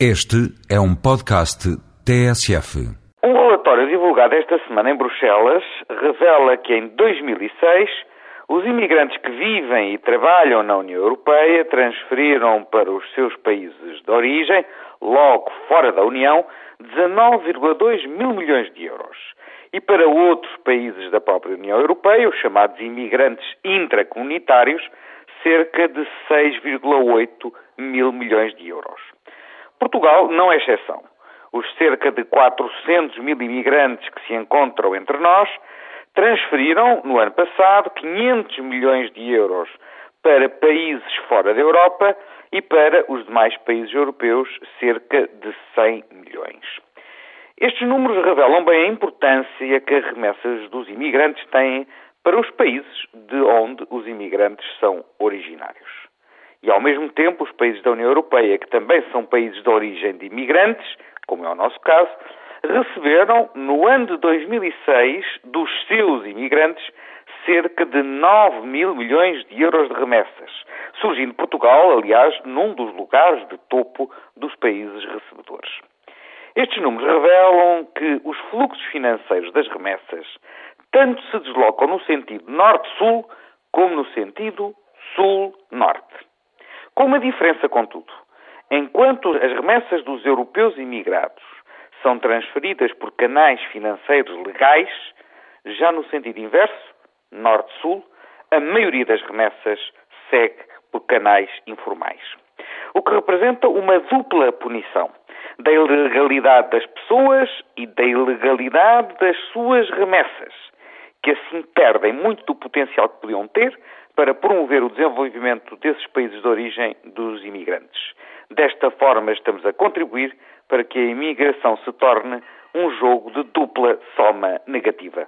Este é um podcast TSF. Um relatório divulgado esta semana em Bruxelas revela que em 2006 os imigrantes que vivem e trabalham na União Europeia transferiram para os seus países de origem, logo fora da União, 19,2 mil milhões de euros. E para outros países da própria União Europeia, os chamados imigrantes intracomunitários, cerca de 6,8 mil milhões de euros. Portugal não é exceção. Os cerca de 400 mil imigrantes que se encontram entre nós transferiram, no ano passado, 500 milhões de euros para países fora da Europa e para os demais países europeus, cerca de 100 milhões. Estes números revelam bem a importância que as remessas dos imigrantes têm para os países de onde os imigrantes são originários. E, ao mesmo tempo, os países da União Europeia, que também são países de origem de imigrantes, como é o nosso caso, receberam, no ano de 2006, dos seus imigrantes, cerca de 9 mil milhões de euros de remessas, surgindo Portugal, aliás, num dos lugares de topo dos países recebedores. Estes números revelam que os fluxos financeiros das remessas tanto se deslocam no sentido norte-sul como no sentido sul-norte. Com uma diferença, contudo. Enquanto as remessas dos europeus imigrados são transferidas por canais financeiros legais, já no sentido inverso, norte-sul, a maioria das remessas segue por canais informais. O que representa uma dupla punição da ilegalidade das pessoas e da ilegalidade das suas remessas, que assim perdem muito do potencial que podiam ter para promover o desenvolvimento desses países de origem dos imigrantes. Desta forma, estamos a contribuir para que a imigração se torne um jogo de dupla soma negativa.